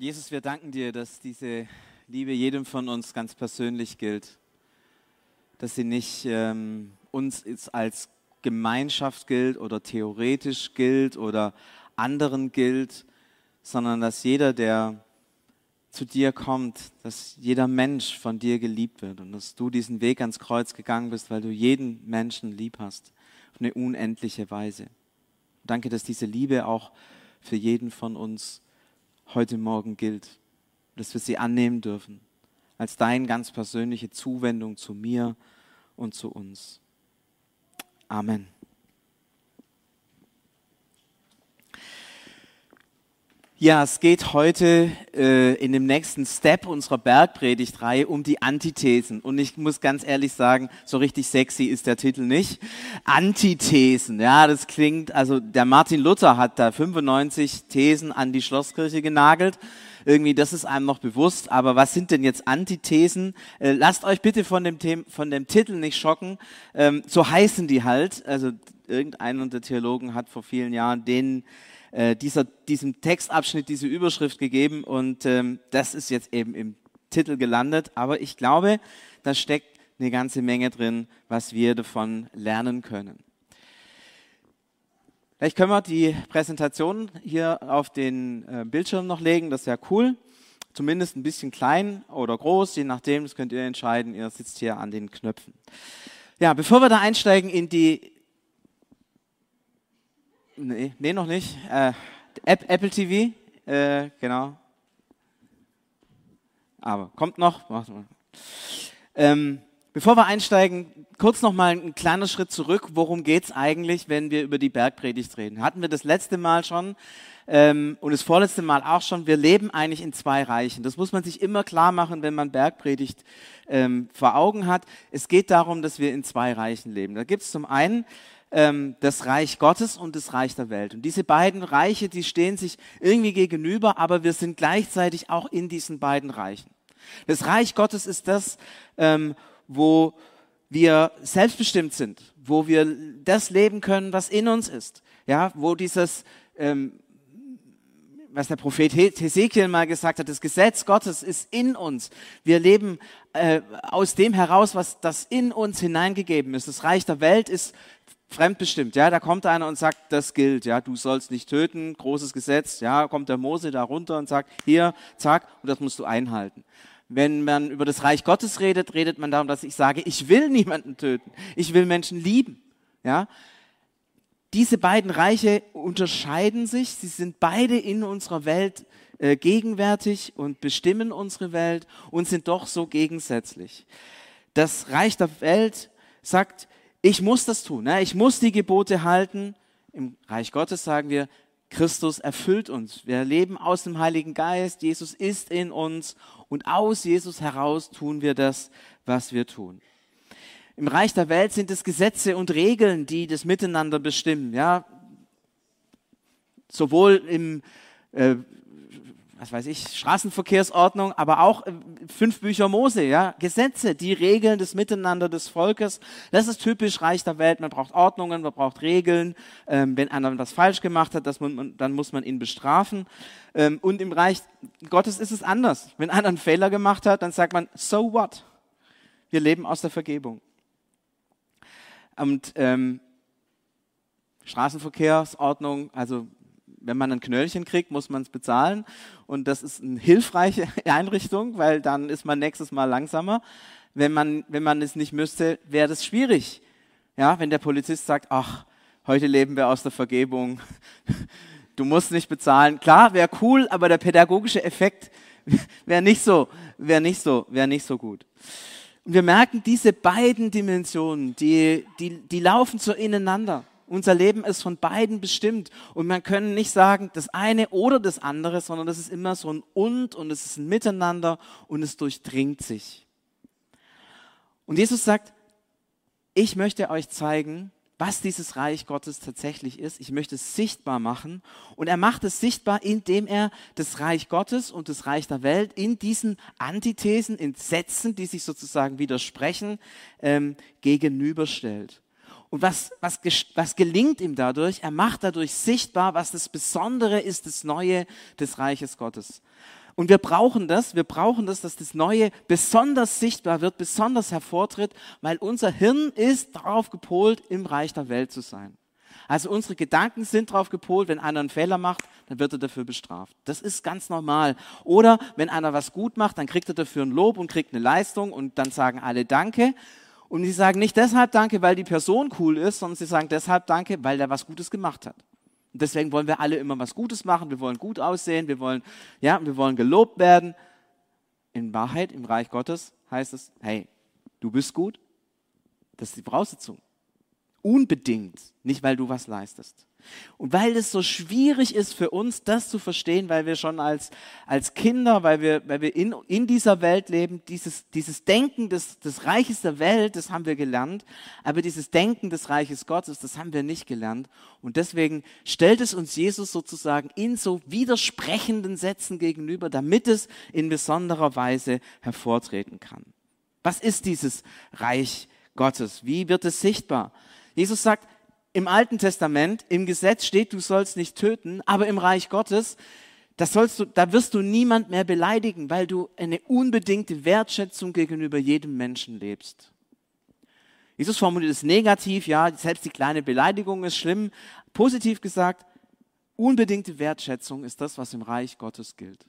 Jesus, wir danken dir, dass diese Liebe jedem von uns ganz persönlich gilt, dass sie nicht ähm, uns als Gemeinschaft gilt oder theoretisch gilt oder anderen gilt, sondern dass jeder, der zu dir kommt, dass jeder Mensch von dir geliebt wird und dass du diesen Weg ans Kreuz gegangen bist, weil du jeden Menschen lieb hast, auf eine unendliche Weise. Danke, dass diese Liebe auch für jeden von uns heute Morgen gilt, dass wir sie annehmen dürfen, als deine ganz persönliche Zuwendung zu mir und zu uns. Amen. Ja, es geht heute äh, in dem nächsten Step unserer Bergpredigtreihe um die Antithesen. Und ich muss ganz ehrlich sagen, so richtig sexy ist der Titel nicht. Antithesen, ja, das klingt, also der Martin Luther hat da 95 Thesen an die Schlosskirche genagelt. Irgendwie, das ist einem noch bewusst. Aber was sind denn jetzt Antithesen? Äh, lasst euch bitte von dem, Thema, von dem Titel nicht schocken. Ähm, so heißen die halt. Also irgendeiner der Theologen hat vor vielen Jahren den äh, dieser, diesem Textabschnitt diese Überschrift gegeben und ähm, das ist jetzt eben im Titel gelandet. Aber ich glaube, da steckt eine ganze Menge drin, was wir davon lernen können. Vielleicht können wir die Präsentation hier auf den äh, Bildschirm noch legen, das wäre cool. Zumindest ein bisschen klein oder groß, je nachdem, das könnt ihr entscheiden. Ihr sitzt hier an den Knöpfen. Ja, bevor wir da einsteigen in die Nee, nee noch nicht. Äh, Apple TV, äh, genau. Aber kommt noch. Ähm, bevor wir einsteigen, kurz noch mal ein kleiner Schritt zurück. Worum geht es eigentlich, wenn wir über die Bergpredigt reden? Hatten wir das letzte Mal schon ähm, und das vorletzte Mal auch schon. Wir leben eigentlich in zwei Reichen. Das muss man sich immer klar machen, wenn man Bergpredigt ähm, vor Augen hat. Es geht darum, dass wir in zwei Reichen leben. Da gibt es zum einen ähm, das Reich Gottes und das Reich der Welt. Und diese beiden Reiche, die stehen sich irgendwie gegenüber, aber wir sind gleichzeitig auch in diesen beiden Reichen. Das Reich Gottes ist das, ähm, wo wir selbstbestimmt sind, wo wir das leben können, was in uns ist. Ja, wo dieses ähm, was der Prophet Hesekiel mal gesagt hat, das Gesetz Gottes ist in uns. Wir leben äh, aus dem heraus, was das in uns hineingegeben ist. Das Reich der Welt ist fremdbestimmt, ja, da kommt einer und sagt, das gilt, ja, du sollst nicht töten, großes Gesetz, ja, kommt der Mose da runter und sagt, hier, zack, und das musst du einhalten. Wenn man über das Reich Gottes redet, redet man darum, dass ich sage, ich will niemanden töten, ich will Menschen lieben, ja. Diese beiden Reiche unterscheiden sich, sie sind beide in unserer Welt äh, gegenwärtig und bestimmen unsere Welt und sind doch so gegensätzlich. Das Reich der Welt sagt, ich muss das tun. Ne? Ich muss die Gebote halten. Im Reich Gottes sagen wir, Christus erfüllt uns. Wir leben aus dem Heiligen Geist. Jesus ist in uns und aus Jesus heraus tun wir das, was wir tun. Im Reich der Welt sind es Gesetze und Regeln, die das Miteinander bestimmen. Ja, sowohl im äh, was weiß ich, Straßenverkehrsordnung, aber auch äh, fünf Bücher Mose, ja, Gesetze, die Regeln des Miteinander des Volkes. Das ist typisch Reich der Welt. Man braucht Ordnungen, man braucht Regeln. Ähm, wenn einer was falsch gemacht hat, man, dann muss man ihn bestrafen. Ähm, und im Reich Gottes ist es anders. Wenn einer einen Fehler gemacht hat, dann sagt man, so what? Wir leben aus der Vergebung. Und ähm, Straßenverkehrsordnung, also wenn man ein Knöllchen kriegt, muss man es bezahlen. Und das ist eine hilfreiche Einrichtung, weil dann ist man nächstes Mal langsamer. Wenn man, wenn man es nicht müsste, wäre das schwierig. Ja, wenn der Polizist sagt, ach, heute leben wir aus der Vergebung. Du musst nicht bezahlen. Klar, wäre cool, aber der pädagogische Effekt wäre nicht so, wäre nicht so, wäre nicht so gut. Und wir merken, diese beiden Dimensionen, die, die, die laufen so ineinander. Unser Leben ist von beiden bestimmt. Und man kann nicht sagen, das eine oder das andere, sondern das ist immer so ein Und und es ist ein Miteinander und es durchdringt sich. Und Jesus sagt, ich möchte euch zeigen, was dieses Reich Gottes tatsächlich ist. Ich möchte es sichtbar machen. Und er macht es sichtbar, indem er das Reich Gottes und das Reich der Welt in diesen Antithesen, in Sätzen, die sich sozusagen widersprechen, ähm, gegenüberstellt. Und was, was, was gelingt ihm dadurch? Er macht dadurch sichtbar, was das Besondere ist, das Neue des Reiches Gottes. Und wir brauchen das, wir brauchen das, dass das Neue besonders sichtbar wird, besonders hervortritt, weil unser Hirn ist darauf gepolt, im Reich der Welt zu sein. Also unsere Gedanken sind darauf gepolt, wenn einer einen Fehler macht, dann wird er dafür bestraft. Das ist ganz normal. Oder wenn einer was gut macht, dann kriegt er dafür ein Lob und kriegt eine Leistung und dann sagen alle Danke. Und sie sagen nicht deshalb Danke, weil die Person cool ist, sondern sie sagen deshalb Danke, weil er was Gutes gemacht hat. Und deswegen wollen wir alle immer was Gutes machen. Wir wollen gut aussehen. Wir wollen, ja, wir wollen gelobt werden. In Wahrheit, im Reich Gottes heißt es, hey, du bist gut. Das ist die Voraussetzung. Unbedingt, nicht weil du was leistest. Und weil es so schwierig ist für uns, das zu verstehen, weil wir schon als, als Kinder, weil wir, weil wir in, in dieser Welt leben, dieses, dieses Denken des, des Reiches der Welt, das haben wir gelernt, aber dieses Denken des Reiches Gottes, das haben wir nicht gelernt. Und deswegen stellt es uns Jesus sozusagen in so widersprechenden Sätzen gegenüber, damit es in besonderer Weise hervortreten kann. Was ist dieses Reich Gottes? Wie wird es sichtbar? Jesus sagt, im Alten Testament, im Gesetz steht, du sollst nicht töten, aber im Reich Gottes, das sollst du, da wirst du niemand mehr beleidigen, weil du eine unbedingte Wertschätzung gegenüber jedem Menschen lebst. Jesus formuliert es negativ, ja, selbst die kleine Beleidigung ist schlimm. Positiv gesagt, unbedingte Wertschätzung ist das, was im Reich Gottes gilt.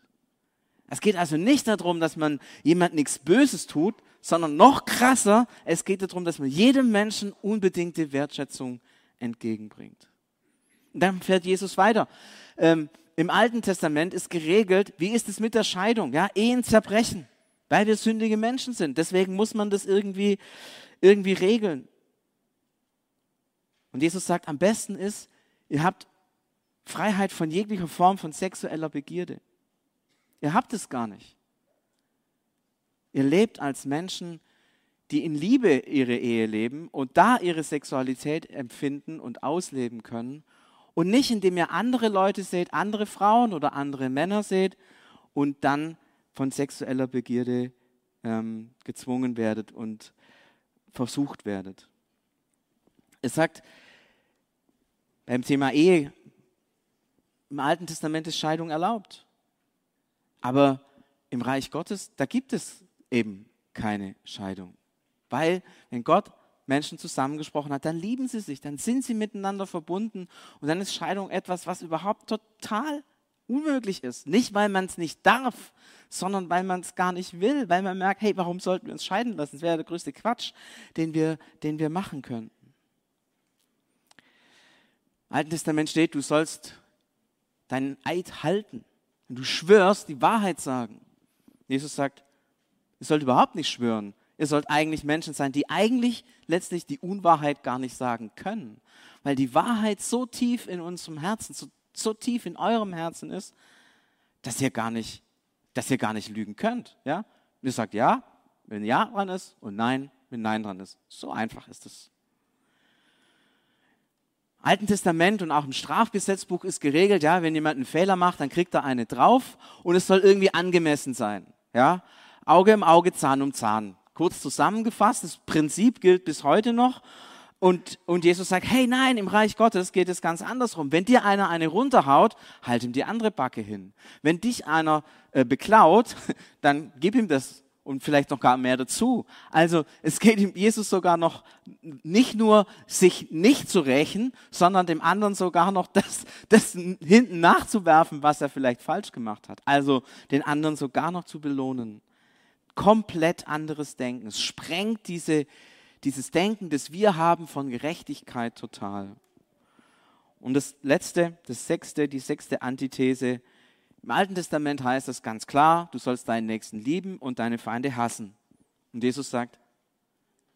Es geht also nicht darum, dass man jemand nichts Böses tut, sondern noch krasser, es geht darum, dass man jedem Menschen unbedingte Wertschätzung entgegenbringt. Und dann fährt Jesus weiter. Ähm, Im Alten Testament ist geregelt, wie ist es mit der Scheidung? Ja, Ehen zerbrechen, weil wir sündige Menschen sind. Deswegen muss man das irgendwie, irgendwie regeln. Und Jesus sagt, am besten ist, ihr habt Freiheit von jeglicher Form von sexueller Begierde. Ihr habt es gar nicht. Ihr lebt als Menschen, die in Liebe ihre Ehe leben und da ihre Sexualität empfinden und ausleben können. Und nicht, indem ihr andere Leute seht, andere Frauen oder andere Männer seht und dann von sexueller Begierde ähm, gezwungen werdet und versucht werdet. Es sagt beim Thema Ehe, im Alten Testament ist Scheidung erlaubt. Aber im Reich Gottes, da gibt es eben keine Scheidung. Weil, wenn Gott Menschen zusammengesprochen hat, dann lieben sie sich, dann sind sie miteinander verbunden und dann ist Scheidung etwas, was überhaupt total unmöglich ist. Nicht, weil man es nicht darf, sondern weil man es gar nicht will, weil man merkt, hey, warum sollten wir uns scheiden lassen? Das wäre der größte Quatsch, den wir, den wir machen könnten. Im Alten Testament steht, du sollst deinen Eid halten. Wenn du schwörst, die Wahrheit sagen. Jesus sagt, ihr sollt überhaupt nicht schwören. Ihr sollt eigentlich Menschen sein, die eigentlich letztlich die Unwahrheit gar nicht sagen können. Weil die Wahrheit so tief in unserem Herzen, so, so tief in eurem Herzen ist, dass ihr gar nicht, dass ihr gar nicht lügen könnt. Ja? ihr sagt ja, wenn ja dran ist und nein, wenn nein dran ist. So einfach ist es. Alten Testament und auch im Strafgesetzbuch ist geregelt, ja, wenn jemand einen Fehler macht, dann kriegt er eine drauf und es soll irgendwie angemessen sein, ja. Auge im Auge, Zahn um Zahn. Kurz zusammengefasst, das Prinzip gilt bis heute noch. Und, und Jesus sagt, hey nein, im Reich Gottes geht es ganz andersrum. Wenn dir einer eine runterhaut, halt ihm die andere Backe hin. Wenn dich einer äh, beklaut, dann gib ihm das und vielleicht noch gar mehr dazu. Also es geht ihm Jesus sogar noch nicht nur sich nicht zu rächen, sondern dem anderen sogar noch das, das hinten nachzuwerfen, was er vielleicht falsch gemacht hat. Also den anderen sogar noch zu belohnen. Komplett anderes Denken. Es sprengt diese, dieses Denken, das wir haben von Gerechtigkeit total. Und das letzte, das sechste, die sechste Antithese, im Alten Testament heißt das ganz klar, du sollst deinen Nächsten lieben und deine Feinde hassen. Und Jesus sagt,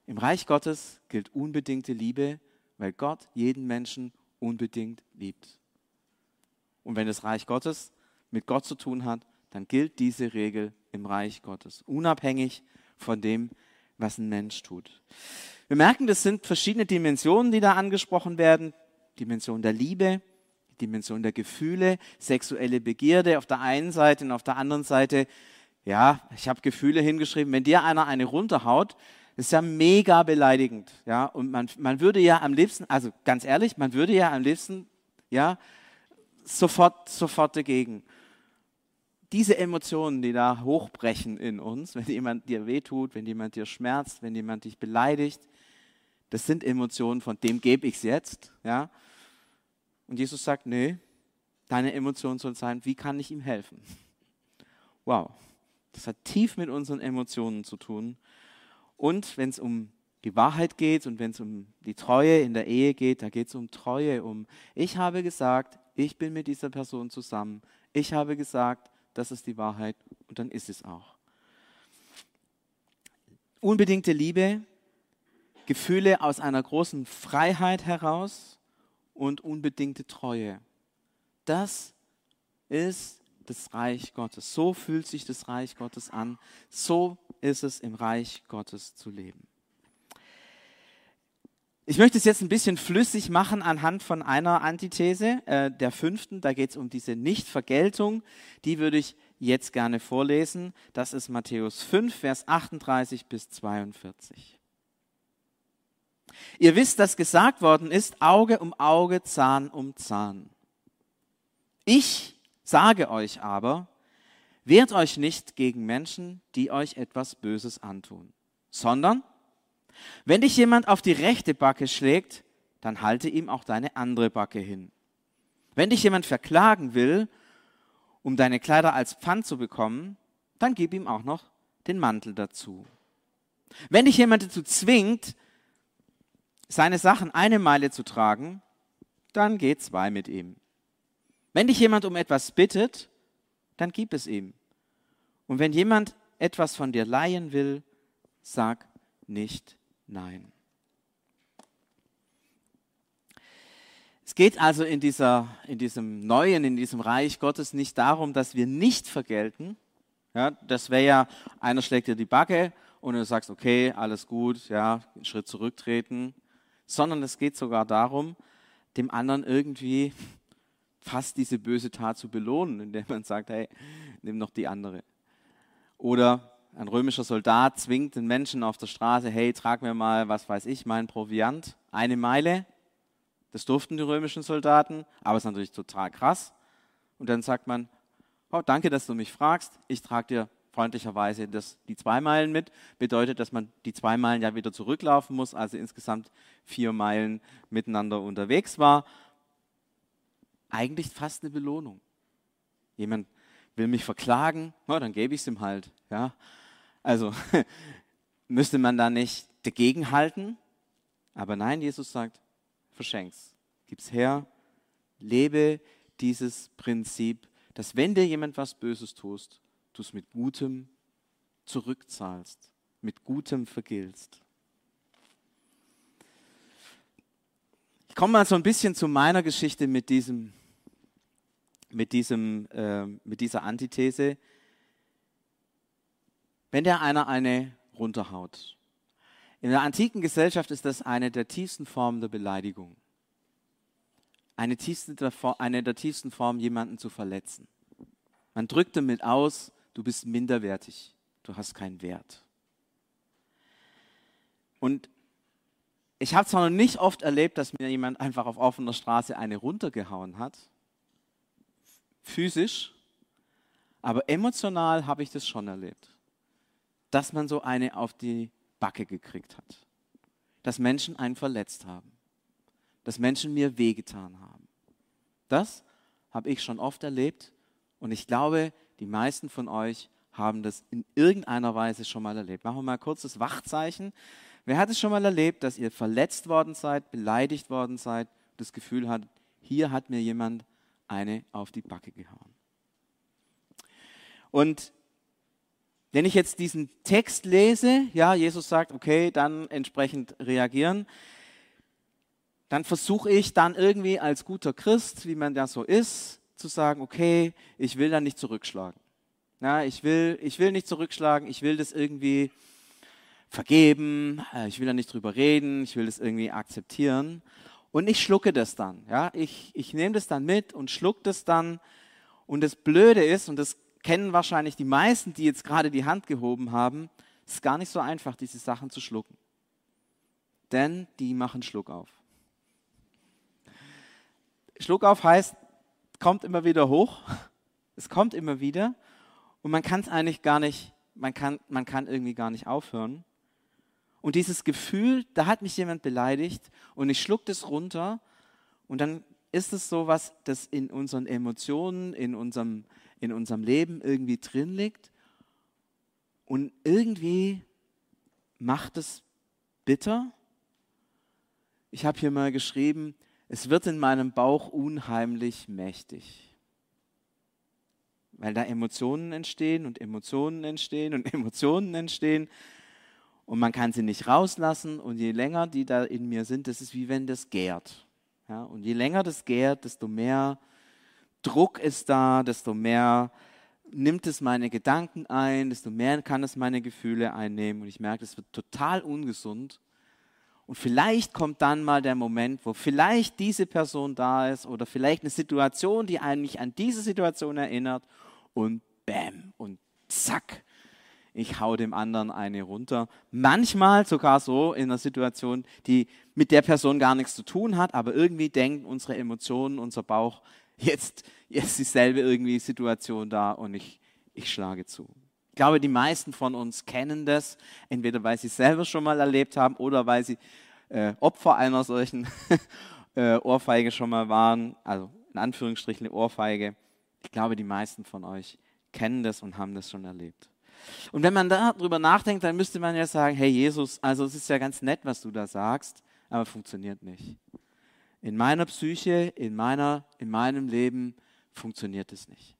im Reich Gottes gilt unbedingte Liebe, weil Gott jeden Menschen unbedingt liebt. Und wenn das Reich Gottes mit Gott zu tun hat, dann gilt diese Regel im Reich Gottes, unabhängig von dem, was ein Mensch tut. Wir merken, das sind verschiedene Dimensionen, die da angesprochen werden. Dimension der Liebe, Dimension der Gefühle, sexuelle Begierde auf der einen Seite und auf der anderen Seite, ja, ich habe Gefühle hingeschrieben, wenn dir einer eine runterhaut, ist ja mega beleidigend, ja, und man, man würde ja am liebsten, also ganz ehrlich, man würde ja am liebsten, ja, sofort, sofort dagegen. Diese Emotionen, die da hochbrechen in uns, wenn jemand dir wehtut, wenn jemand dir schmerzt, wenn jemand dich beleidigt, das sind Emotionen, von dem gebe ich es jetzt. Ja? Und Jesus sagt, nee, deine Emotion soll sein, wie kann ich ihm helfen? Wow, das hat tief mit unseren Emotionen zu tun. Und wenn es um die Wahrheit geht und wenn es um die Treue in der Ehe geht, da geht es um Treue, um ich habe gesagt, ich bin mit dieser Person zusammen. Ich habe gesagt, das ist die Wahrheit und dann ist es auch. Unbedingte Liebe, Gefühle aus einer großen Freiheit heraus und unbedingte Treue. Das ist das Reich Gottes. So fühlt sich das Reich Gottes an. So ist es im Reich Gottes zu leben. Ich möchte es jetzt ein bisschen flüssig machen anhand von einer Antithese, äh, der fünften. Da geht es um diese Nichtvergeltung. Die würde ich jetzt gerne vorlesen. Das ist Matthäus 5, Vers 38 bis 42. Ihr wisst, dass gesagt worden ist, Auge um Auge, Zahn um Zahn. Ich sage euch aber, wehrt euch nicht gegen Menschen, die euch etwas Böses antun, sondern wenn dich jemand auf die rechte Backe schlägt, dann halte ihm auch deine andere Backe hin. Wenn dich jemand verklagen will, um deine Kleider als Pfand zu bekommen, dann gib ihm auch noch den Mantel dazu. Wenn dich jemand dazu zwingt, seine Sachen eine Meile zu tragen, dann geh zwei mit ihm. Wenn dich jemand um etwas bittet, dann gib es ihm. Und wenn jemand etwas von dir leihen will, sag nicht Nein. Es geht also in, dieser, in diesem neuen, in diesem Reich Gottes nicht darum, dass wir nicht vergelten. Ja, das wäre ja, einer schlägt dir die Backe und du sagst, okay, alles gut, ja, einen Schritt zurücktreten. Sondern es geht sogar darum, dem anderen irgendwie fast diese böse Tat zu belohnen, indem man sagt, hey, nimm noch die andere. Oder ein römischer Soldat zwingt den Menschen auf der Straße, hey, trag mir mal, was weiß ich, mein Proviant, eine Meile. Das durften die römischen Soldaten, aber es ist natürlich total krass. Und dann sagt man, oh, danke, dass du mich fragst, ich trage dir freundlicherweise das, die zwei Meilen mit. Bedeutet, dass man die zwei Meilen ja wieder zurücklaufen muss, also insgesamt vier Meilen miteinander unterwegs war. Eigentlich fast eine Belohnung. Jemand will mich verklagen, oh, dann gebe ich es ihm halt. Ja? Also müsste man da nicht dagegen halten? Aber nein, Jesus sagt, verschenk's, gib's her, lebe dieses Prinzip, dass wenn dir jemand was Böses tust, du es mit Gutem zurückzahlst, mit Gutem vergiltst. Ich komme mal so ein bisschen zu meiner Geschichte mit diesem, mit diesem, äh, mit dieser Antithese. Wenn der einer eine runterhaut. In der antiken Gesellschaft ist das eine der tiefsten Formen der Beleidigung. Eine, tiefste, eine der tiefsten Formen, jemanden zu verletzen. Man drückt damit aus, du bist minderwertig, du hast keinen Wert. Und ich habe zwar noch nicht oft erlebt, dass mir jemand einfach auf offener Straße eine runtergehauen hat, physisch, aber emotional habe ich das schon erlebt dass man so eine auf die Backe gekriegt hat. Dass Menschen einen verletzt haben. Dass Menschen mir wehgetan haben. Das habe ich schon oft erlebt und ich glaube, die meisten von euch haben das in irgendeiner Weise schon mal erlebt. Machen wir mal kurz das Wachzeichen. Wer hat es schon mal erlebt, dass ihr verletzt worden seid, beleidigt worden seid, das Gefühl hat, hier hat mir jemand eine auf die Backe gehauen? Und wenn ich jetzt diesen Text lese, ja, Jesus sagt, okay, dann entsprechend reagieren, dann versuche ich dann irgendwie als guter Christ, wie man da so ist, zu sagen, okay, ich will da nicht zurückschlagen. Ja, ich will, ich will nicht zurückschlagen, ich will das irgendwie vergeben, äh, ich will da nicht drüber reden, ich will das irgendwie akzeptieren. Und ich schlucke das dann. Ja, ich, ich nehme das dann mit und schlucke das dann. Und das Blöde ist, und das kennen wahrscheinlich die meisten, die jetzt gerade die Hand gehoben haben, es ist gar nicht so einfach, diese Sachen zu schlucken. Denn die machen Schluck auf. Schluck auf heißt, kommt immer wieder hoch. Es kommt immer wieder. und man kann es eigentlich gar nicht, man kann, man kann irgendwie gar nicht aufhören. Und dieses Gefühl, da hat mich jemand beleidigt und ich schluck das runter und dann ist es so was, das in unseren Emotionen, in unserem, in unserem Leben irgendwie drin liegt und irgendwie macht es bitter. Ich habe hier mal geschrieben, es wird in meinem Bauch unheimlich mächtig. Weil da Emotionen entstehen und Emotionen entstehen und Emotionen entstehen und man kann sie nicht rauslassen und je länger die da in mir sind, das ist wie wenn das gärt. Ja, und je länger das gärt, desto mehr Druck ist da, desto mehr nimmt es meine Gedanken ein, desto mehr kann es meine Gefühle einnehmen und ich merke, es wird total ungesund. Und vielleicht kommt dann mal der Moment, wo vielleicht diese Person da ist oder vielleicht eine Situation, die mich an diese Situation erinnert und bam und zack, ich hau dem anderen eine runter. Manchmal sogar so in einer Situation, die mit der Person gar nichts zu tun hat, aber irgendwie denken unsere Emotionen, unser Bauch, jetzt, jetzt dieselbe irgendwie Situation da und ich, ich schlage zu. Ich glaube, die meisten von uns kennen das, entweder weil sie es selber schon mal erlebt haben oder weil sie äh, Opfer einer solchen äh, Ohrfeige schon mal waren, also in Anführungsstrichen eine Ohrfeige. Ich glaube, die meisten von euch kennen das und haben das schon erlebt. Und wenn man darüber nachdenkt, dann müsste man ja sagen, hey Jesus, also es ist ja ganz nett, was du da sagst, aber funktioniert nicht. In meiner Psyche, in, meiner, in meinem Leben funktioniert es nicht.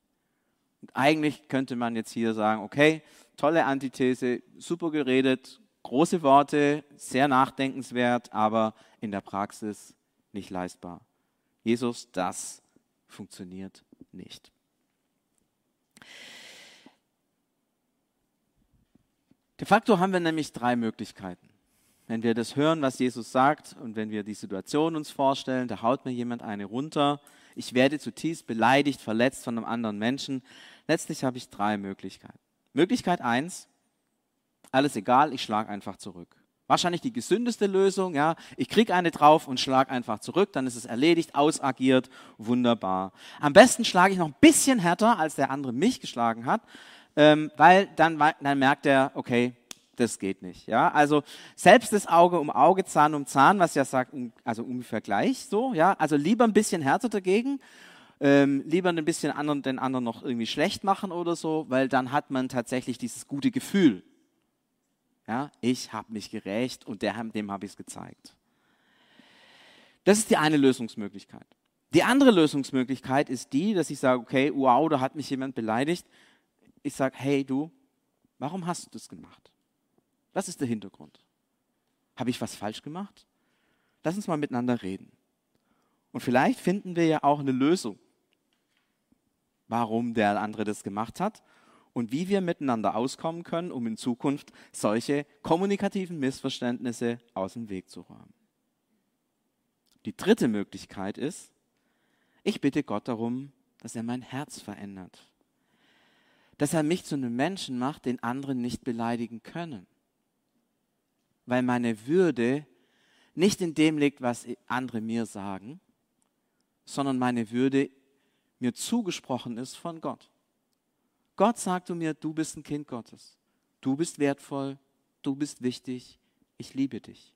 Und eigentlich könnte man jetzt hier sagen, okay, tolle Antithese, super geredet, große Worte, sehr nachdenkenswert, aber in der Praxis nicht leistbar. Jesus, das funktioniert nicht. De facto haben wir nämlich drei Möglichkeiten. Wenn wir das hören, was Jesus sagt und wenn wir die Situation uns vorstellen, da haut mir jemand eine runter, ich werde zutiefst beleidigt, verletzt von einem anderen Menschen. Letztlich habe ich drei Möglichkeiten. Möglichkeit eins, alles egal, ich schlage einfach zurück. Wahrscheinlich die gesündeste Lösung, ja. Ich kriege eine drauf und schlage einfach zurück, dann ist es erledigt, ausagiert, wunderbar. Am besten schlage ich noch ein bisschen härter, als der andere mich geschlagen hat, ähm, weil dann, dann merkt er, okay, das geht nicht. Ja, also selbst das Auge um Auge, Zahn um Zahn, was ja sagt, also ungefähr gleich so. Ja, also lieber ein bisschen härter dagegen, ähm, lieber ein bisschen anderen, den anderen noch irgendwie schlecht machen oder so, weil dann hat man tatsächlich dieses gute Gefühl. Ja, ich habe mich gerecht und der, dem habe ich es gezeigt. Das ist die eine Lösungsmöglichkeit. Die andere Lösungsmöglichkeit ist die, dass ich sage, okay, wow, da hat mich jemand beleidigt ich sage, hey du, warum hast du das gemacht? Was ist der Hintergrund? Habe ich was falsch gemacht? Lass uns mal miteinander reden. Und vielleicht finden wir ja auch eine Lösung, warum der andere das gemacht hat und wie wir miteinander auskommen können, um in Zukunft solche kommunikativen Missverständnisse aus dem Weg zu räumen. Die dritte Möglichkeit ist, ich bitte Gott darum, dass er mein Herz verändert dass er mich zu einem Menschen macht, den andere nicht beleidigen können. Weil meine Würde nicht in dem liegt, was andere mir sagen, sondern meine Würde mir zugesprochen ist von Gott. Gott sagt zu mir, du bist ein Kind Gottes. Du bist wertvoll, du bist wichtig, ich liebe dich.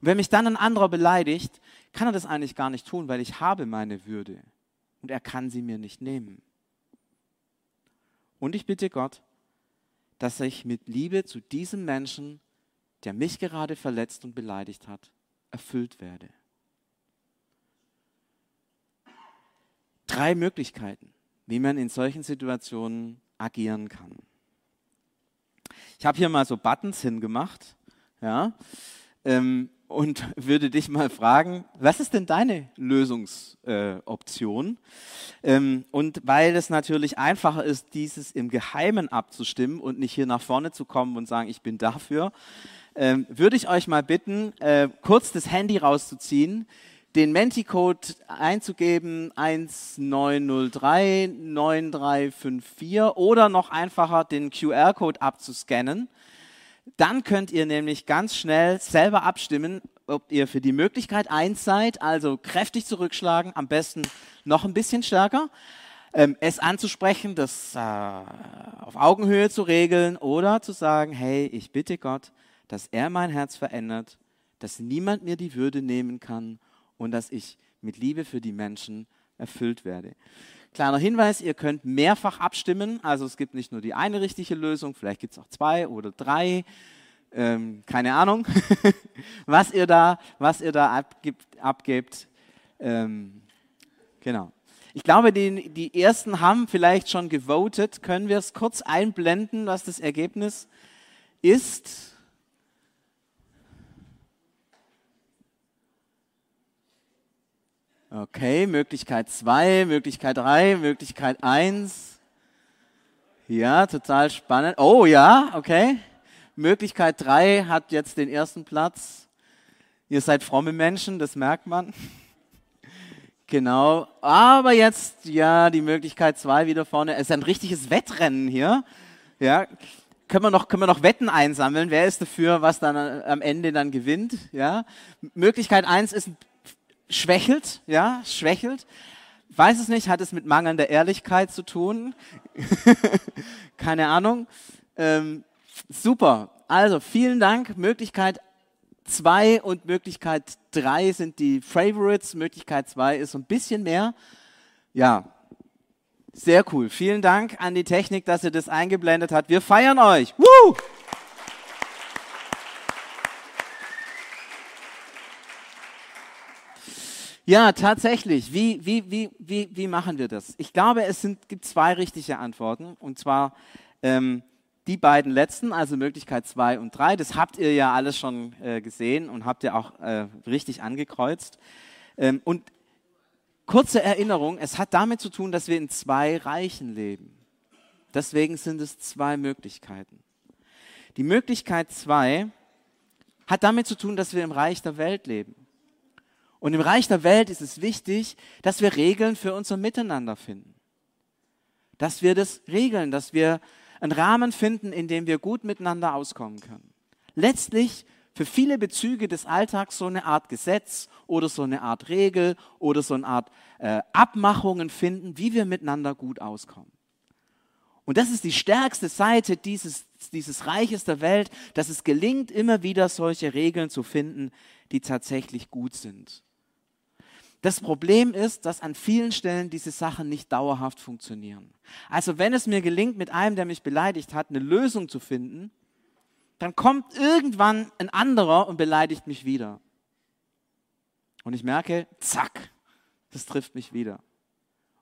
Und wenn mich dann ein anderer beleidigt, kann er das eigentlich gar nicht tun, weil ich habe meine Würde und er kann sie mir nicht nehmen. Und ich bitte Gott, dass ich mit Liebe zu diesem Menschen, der mich gerade verletzt und beleidigt hat, erfüllt werde. Drei Möglichkeiten, wie man in solchen Situationen agieren kann. Ich habe hier mal so Buttons hingemacht, ja, ähm, und würde dich mal fragen, was ist denn deine Lösungsoption? Äh, ähm, und weil es natürlich einfacher ist, dieses im Geheimen abzustimmen und nicht hier nach vorne zu kommen und sagen, ich bin dafür, ähm, würde ich euch mal bitten, äh, kurz das Handy rauszuziehen, den Menti-Code einzugeben 1903 9354 oder noch einfacher den QR-Code abzuscannen dann könnt ihr nämlich ganz schnell selber abstimmen, ob ihr für die Möglichkeit eins seid, also kräftig zurückschlagen, am besten noch ein bisschen stärker. ähm, es anzusprechen, das äh, auf Augenhöhe zu regeln oder zu sagen, hey, ich bitte Gott, dass er mein Herz verändert, dass niemand mir die Würde nehmen kann und dass ich mit Liebe für die Menschen erfüllt werde. Kleiner Hinweis, ihr könnt mehrfach abstimmen, also es gibt nicht nur die eine richtige Lösung, vielleicht gibt es auch zwei oder drei, ähm, keine Ahnung, was ihr da, was ihr da abgibt. abgebt. Ähm, genau. Ich glaube, die, die ersten haben vielleicht schon gewotet. Können wir es kurz einblenden, was das Ergebnis ist? Okay, Möglichkeit 2, Möglichkeit 3, Möglichkeit 1. Ja, total spannend. Oh ja, okay. Möglichkeit 3 hat jetzt den ersten Platz. Ihr seid fromme Menschen, das merkt man. Genau. Aber jetzt, ja, die Möglichkeit 2 wieder vorne. Es ist ein richtiges Wettrennen hier. Ja. Können wir noch, können wir noch Wetten einsammeln? Wer ist dafür, was dann am Ende dann gewinnt? Ja. Möglichkeit 1 ist schwächelt, ja, schwächelt. Weiß es nicht, hat es mit mangelnder Ehrlichkeit zu tun? Keine Ahnung. Ähm, super. Also vielen Dank. Möglichkeit 2 und Möglichkeit 3 sind die Favorites. Möglichkeit 2 ist so ein bisschen mehr. Ja, sehr cool. Vielen Dank an die Technik, dass ihr das eingeblendet habt. Wir feiern euch. Woo! Ja, tatsächlich. Wie, wie, wie, wie, wie machen wir das? Ich glaube, es sind, gibt zwei richtige Antworten. Und zwar ähm, die beiden letzten, also Möglichkeit 2 und 3. Das habt ihr ja alles schon äh, gesehen und habt ihr auch äh, richtig angekreuzt. Ähm, und kurze Erinnerung, es hat damit zu tun, dass wir in zwei Reichen leben. Deswegen sind es zwei Möglichkeiten. Die Möglichkeit 2 hat damit zu tun, dass wir im Reich der Welt leben. Und im Reich der Welt ist es wichtig, dass wir Regeln für unser Miteinander finden. Dass wir das regeln, dass wir einen Rahmen finden, in dem wir gut miteinander auskommen können. Letztlich für viele Bezüge des Alltags so eine Art Gesetz oder so eine Art Regel oder so eine Art äh, Abmachungen finden, wie wir miteinander gut auskommen. Und das ist die stärkste Seite dieses, dieses Reiches der Welt, dass es gelingt, immer wieder solche Regeln zu finden, die tatsächlich gut sind. Das Problem ist, dass an vielen Stellen diese Sachen nicht dauerhaft funktionieren. Also wenn es mir gelingt, mit einem, der mich beleidigt hat, eine Lösung zu finden, dann kommt irgendwann ein anderer und beleidigt mich wieder. Und ich merke, zack, das trifft mich wieder.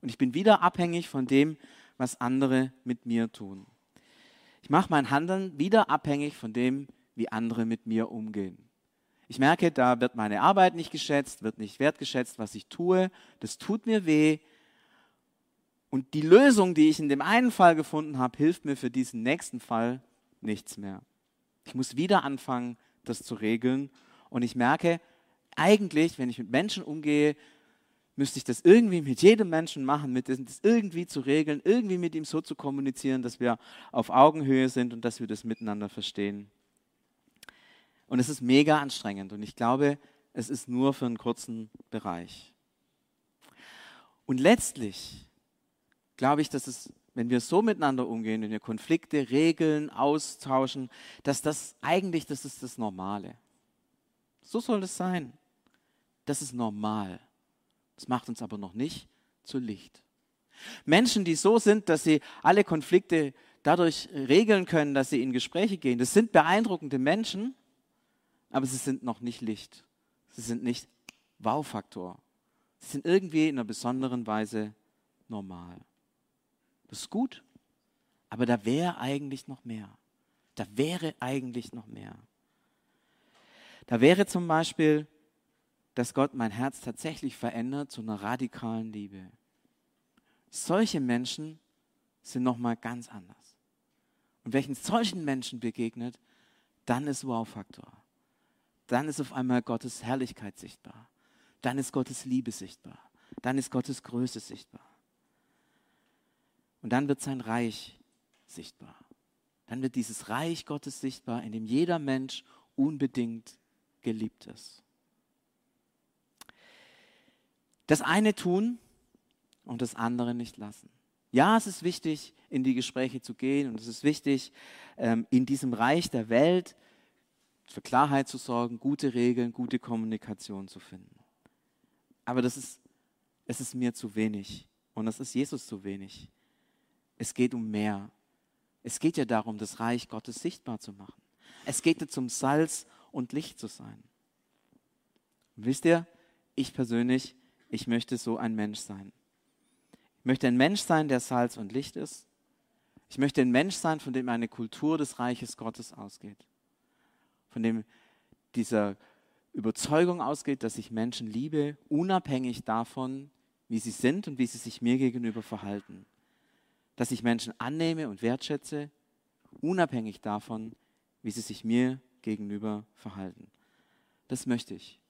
Und ich bin wieder abhängig von dem, was andere mit mir tun. Ich mache mein Handeln wieder abhängig von dem, wie andere mit mir umgehen. Ich merke, da wird meine Arbeit nicht geschätzt, wird nicht wertgeschätzt, was ich tue. Das tut mir weh. Und die Lösung, die ich in dem einen Fall gefunden habe, hilft mir für diesen nächsten Fall nichts mehr. Ich muss wieder anfangen, das zu regeln. Und ich merke, eigentlich, wenn ich mit Menschen umgehe, müsste ich das irgendwie mit jedem Menschen machen, mit das irgendwie zu regeln, irgendwie mit ihm so zu kommunizieren, dass wir auf Augenhöhe sind und dass wir das miteinander verstehen. Und es ist mega anstrengend und ich glaube, es ist nur für einen kurzen Bereich. Und letztlich glaube ich, dass es, wenn wir so miteinander umgehen, wenn wir Konflikte regeln, austauschen, dass das eigentlich, das ist das Normale. So soll es sein. Das ist normal. Das macht uns aber noch nicht zu Licht. Menschen, die so sind, dass sie alle Konflikte dadurch regeln können, dass sie in Gespräche gehen, das sind beeindruckende Menschen, aber sie sind noch nicht Licht. Sie sind nicht Wow-Faktor. Sie sind irgendwie in einer besonderen Weise normal. Das ist gut, aber da wäre eigentlich noch mehr. Da wäre eigentlich noch mehr. Da wäre zum Beispiel, dass Gott mein Herz tatsächlich verändert zu einer radikalen Liebe. Solche Menschen sind nochmal ganz anders. Und welchen solchen Menschen begegnet, dann ist Wow-Faktor dann ist auf einmal Gottes Herrlichkeit sichtbar. Dann ist Gottes Liebe sichtbar. Dann ist Gottes Größe sichtbar. Und dann wird sein Reich sichtbar. Dann wird dieses Reich Gottes sichtbar, in dem jeder Mensch unbedingt geliebt ist. Das eine tun und das andere nicht lassen. Ja, es ist wichtig, in die Gespräche zu gehen und es ist wichtig, ähm, in diesem Reich der Welt für Klarheit zu sorgen, gute Regeln, gute Kommunikation zu finden. Aber das ist, es ist mir zu wenig und das ist Jesus zu wenig. Es geht um mehr. Es geht ja darum, das Reich Gottes sichtbar zu machen. Es geht jetzt um Salz und Licht zu sein. Und wisst ihr, ich persönlich, ich möchte so ein Mensch sein. Ich möchte ein Mensch sein, der Salz und Licht ist. Ich möchte ein Mensch sein, von dem eine Kultur des Reiches Gottes ausgeht. Von dem dieser Überzeugung ausgeht, dass ich Menschen liebe, unabhängig davon, wie sie sind und wie sie sich mir gegenüber verhalten. Dass ich Menschen annehme und wertschätze, unabhängig davon, wie sie sich mir gegenüber verhalten. Das möchte ich.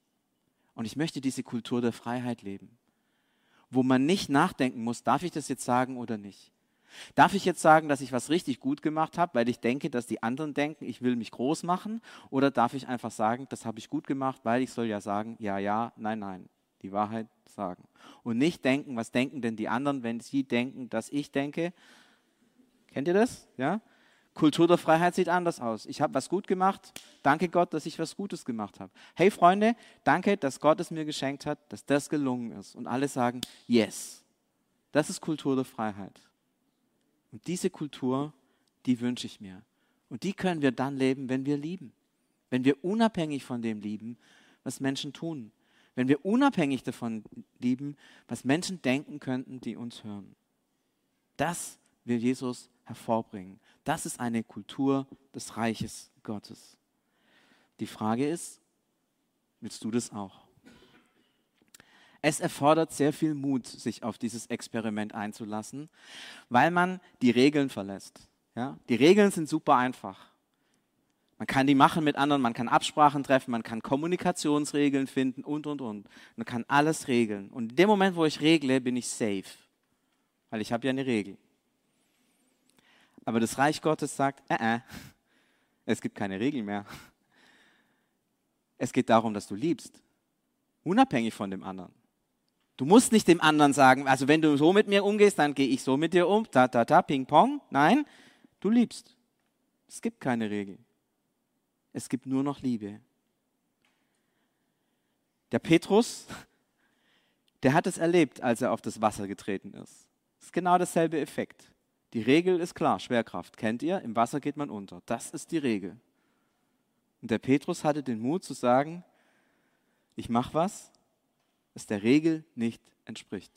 Und ich möchte diese Kultur der Freiheit leben, wo man nicht nachdenken muss, darf ich das jetzt sagen oder nicht. Darf ich jetzt sagen, dass ich was richtig gut gemacht habe, weil ich denke, dass die anderen denken, ich will mich groß machen? Oder darf ich einfach sagen, das habe ich gut gemacht, weil ich soll ja sagen, ja, ja, nein, nein, die Wahrheit sagen. Und nicht denken, was denken denn die anderen, wenn sie denken, dass ich denke. Kennt ihr das? Ja? Kultur der Freiheit sieht anders aus. Ich habe was gut gemacht. Danke Gott, dass ich was Gutes gemacht habe. Hey Freunde, danke, dass Gott es mir geschenkt hat, dass das gelungen ist. Und alle sagen, yes. Das ist Kultur der Freiheit. Und diese Kultur, die wünsche ich mir. Und die können wir dann leben, wenn wir lieben. Wenn wir unabhängig von dem lieben, was Menschen tun. Wenn wir unabhängig davon lieben, was Menschen denken könnten, die uns hören. Das will Jesus hervorbringen. Das ist eine Kultur des Reiches Gottes. Die Frage ist, willst du das auch? Es erfordert sehr viel Mut, sich auf dieses Experiment einzulassen, weil man die Regeln verlässt. Ja? Die Regeln sind super einfach. Man kann die machen mit anderen, man kann Absprachen treffen, man kann Kommunikationsregeln finden und, und, und. Man kann alles regeln. Und in dem Moment, wo ich regle, bin ich safe, weil ich habe ja eine Regel. Aber das Reich Gottes sagt, äh, äh, es gibt keine Regeln mehr. Es geht darum, dass du liebst, unabhängig von dem anderen. Du musst nicht dem anderen sagen, also wenn du so mit mir umgehst, dann gehe ich so mit dir um, ta ta ta, ping pong. Nein, du liebst. Es gibt keine Regel. Es gibt nur noch Liebe. Der Petrus, der hat es erlebt, als er auf das Wasser getreten ist. Das ist genau dasselbe Effekt. Die Regel ist klar, Schwerkraft. Kennt ihr? Im Wasser geht man unter. Das ist die Regel. Und der Petrus hatte den Mut zu sagen, ich mache was, das der Regel nicht entspricht.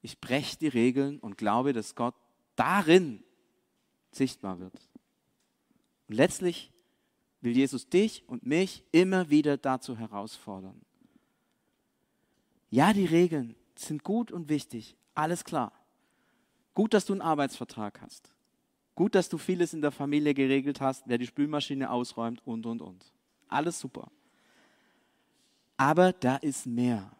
Ich breche die Regeln und glaube, dass Gott darin sichtbar wird. Und letztlich will Jesus dich und mich immer wieder dazu herausfordern. Ja, die Regeln sind gut und wichtig, alles klar. Gut, dass du einen Arbeitsvertrag hast. Gut, dass du vieles in der Familie geregelt hast, wer die Spülmaschine ausräumt und, und, und. Alles super. Aber da ist mehr.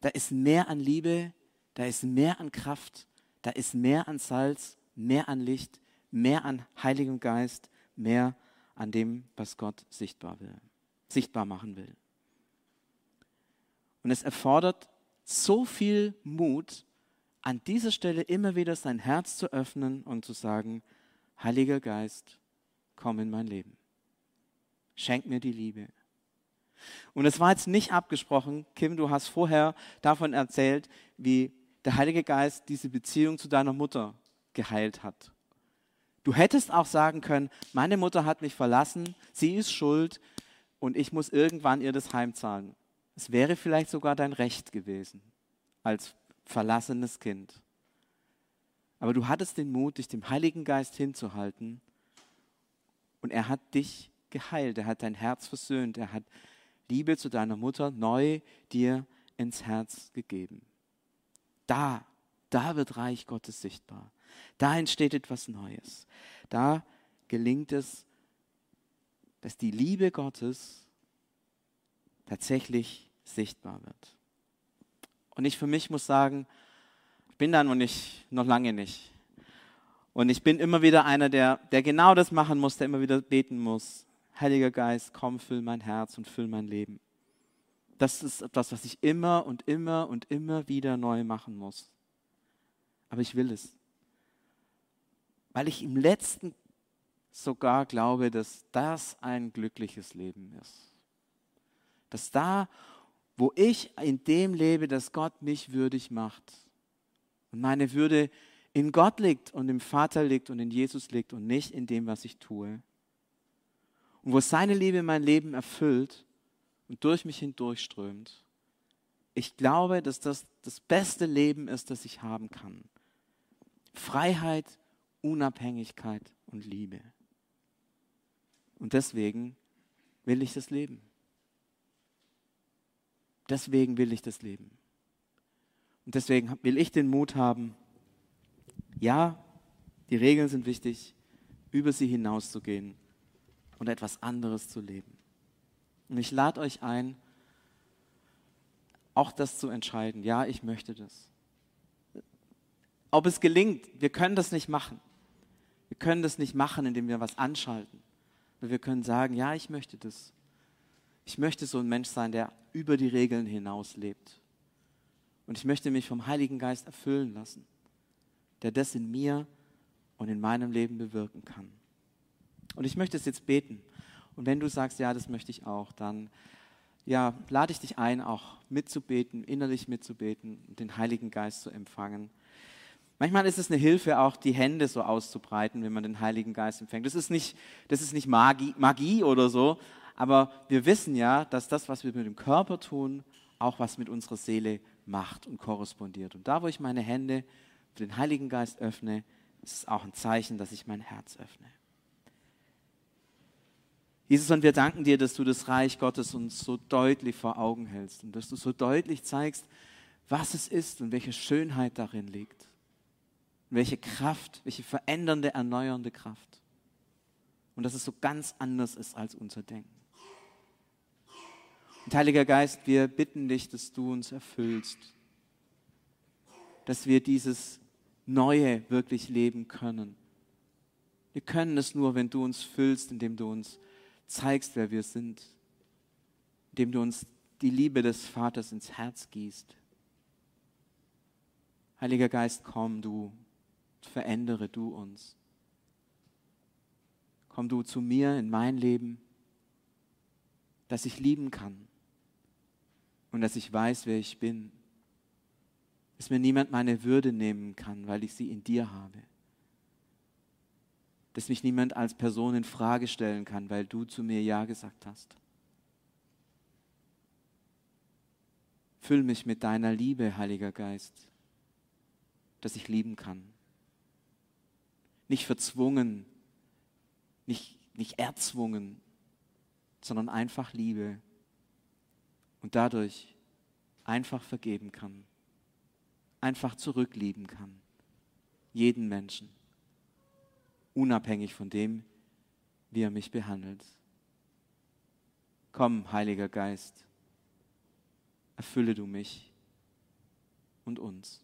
Da ist mehr an Liebe, da ist mehr an Kraft, da ist mehr an Salz, mehr an Licht, mehr an Heiligem Geist, mehr an dem, was Gott sichtbar will, sichtbar machen will. Und es erfordert so viel Mut, an dieser Stelle immer wieder sein Herz zu öffnen und zu sagen, Heiliger Geist, komm in mein Leben. Schenk mir die Liebe. Und es war jetzt nicht abgesprochen, Kim, du hast vorher davon erzählt, wie der Heilige Geist diese Beziehung zu deiner Mutter geheilt hat. Du hättest auch sagen können, meine Mutter hat mich verlassen, sie ist schuld und ich muss irgendwann ihr das heimzahlen. Es wäre vielleicht sogar dein Recht gewesen als verlassenes Kind. Aber du hattest den Mut, dich dem Heiligen Geist hinzuhalten und er hat dich geheilt, er hat dein Herz versöhnt, er hat Liebe zu deiner Mutter neu dir ins Herz gegeben. Da, da wird Reich Gottes sichtbar. Da entsteht etwas Neues. Da gelingt es, dass die Liebe Gottes tatsächlich sichtbar wird. Und ich für mich muss sagen, ich bin da noch nicht, noch lange nicht. Und ich bin immer wieder einer, der, der genau das machen muss, der immer wieder beten muss. Heiliger Geist, komm, füll mein Herz und füll mein Leben. Das ist etwas, was ich immer und immer und immer wieder neu machen muss. aber ich will es. Weil ich im letzten sogar glaube, dass das ein glückliches Leben ist. Dass da, wo ich in dem lebe, dass Gott mich würdig macht und meine Würde in Gott liegt und im Vater liegt und in Jesus liegt und nicht in dem, was ich tue. Und wo seine Liebe mein Leben erfüllt und durch mich hindurchströmt. Ich glaube, dass das das beste Leben ist, das ich haben kann. Freiheit, Unabhängigkeit und Liebe. Und deswegen will ich das Leben. Deswegen will ich das Leben. Und deswegen will ich den Mut haben, ja, die Regeln sind wichtig, über sie hinauszugehen und etwas anderes zu leben. Und ich lade euch ein, auch das zu entscheiden. Ja, ich möchte das. Ob es gelingt, wir können das nicht machen. Wir können das nicht machen, indem wir was anschalten. Aber wir können sagen, ja, ich möchte das. Ich möchte so ein Mensch sein, der über die Regeln hinaus lebt. Und ich möchte mich vom Heiligen Geist erfüllen lassen, der das in mir und in meinem Leben bewirken kann. Und ich möchte es jetzt beten. Und wenn du sagst, ja, das möchte ich auch, dann ja, lade ich dich ein, auch mitzubeten, innerlich mitzubeten und den Heiligen Geist zu empfangen. Manchmal ist es eine Hilfe, auch die Hände so auszubreiten, wenn man den Heiligen Geist empfängt. Das ist nicht, das ist nicht Magie, Magie oder so, aber wir wissen ja, dass das, was wir mit dem Körper tun, auch was mit unserer Seele macht und korrespondiert. Und da, wo ich meine Hände für den Heiligen Geist öffne, ist es auch ein Zeichen, dass ich mein Herz öffne. Jesus, und wir danken dir, dass du das Reich Gottes uns so deutlich vor Augen hältst und dass du so deutlich zeigst, was es ist und welche Schönheit darin liegt welche Kraft, welche verändernde, erneuernde Kraft. Und dass es so ganz anders ist als unser Denken. Und Heiliger Geist, wir bitten dich, dass du uns erfüllst, dass wir dieses Neue wirklich leben können. Wir können es nur, wenn du uns füllst, indem du uns zeigst, wer wir sind, indem du uns die Liebe des Vaters ins Herz gießt. Heiliger Geist, komm du verändere du uns. Komm du zu mir in mein Leben, dass ich lieben kann und dass ich weiß, wer ich bin. Dass mir niemand meine Würde nehmen kann, weil ich sie in dir habe. Dass mich niemand als Person in Frage stellen kann, weil du zu mir Ja gesagt hast. Füll mich mit deiner Liebe, Heiliger Geist, dass ich lieben kann nicht verzwungen, nicht, nicht erzwungen, sondern einfach Liebe und dadurch einfach vergeben kann, einfach zurücklieben kann, jeden Menschen, unabhängig von dem, wie er mich behandelt. Komm, Heiliger Geist, erfülle du mich und uns.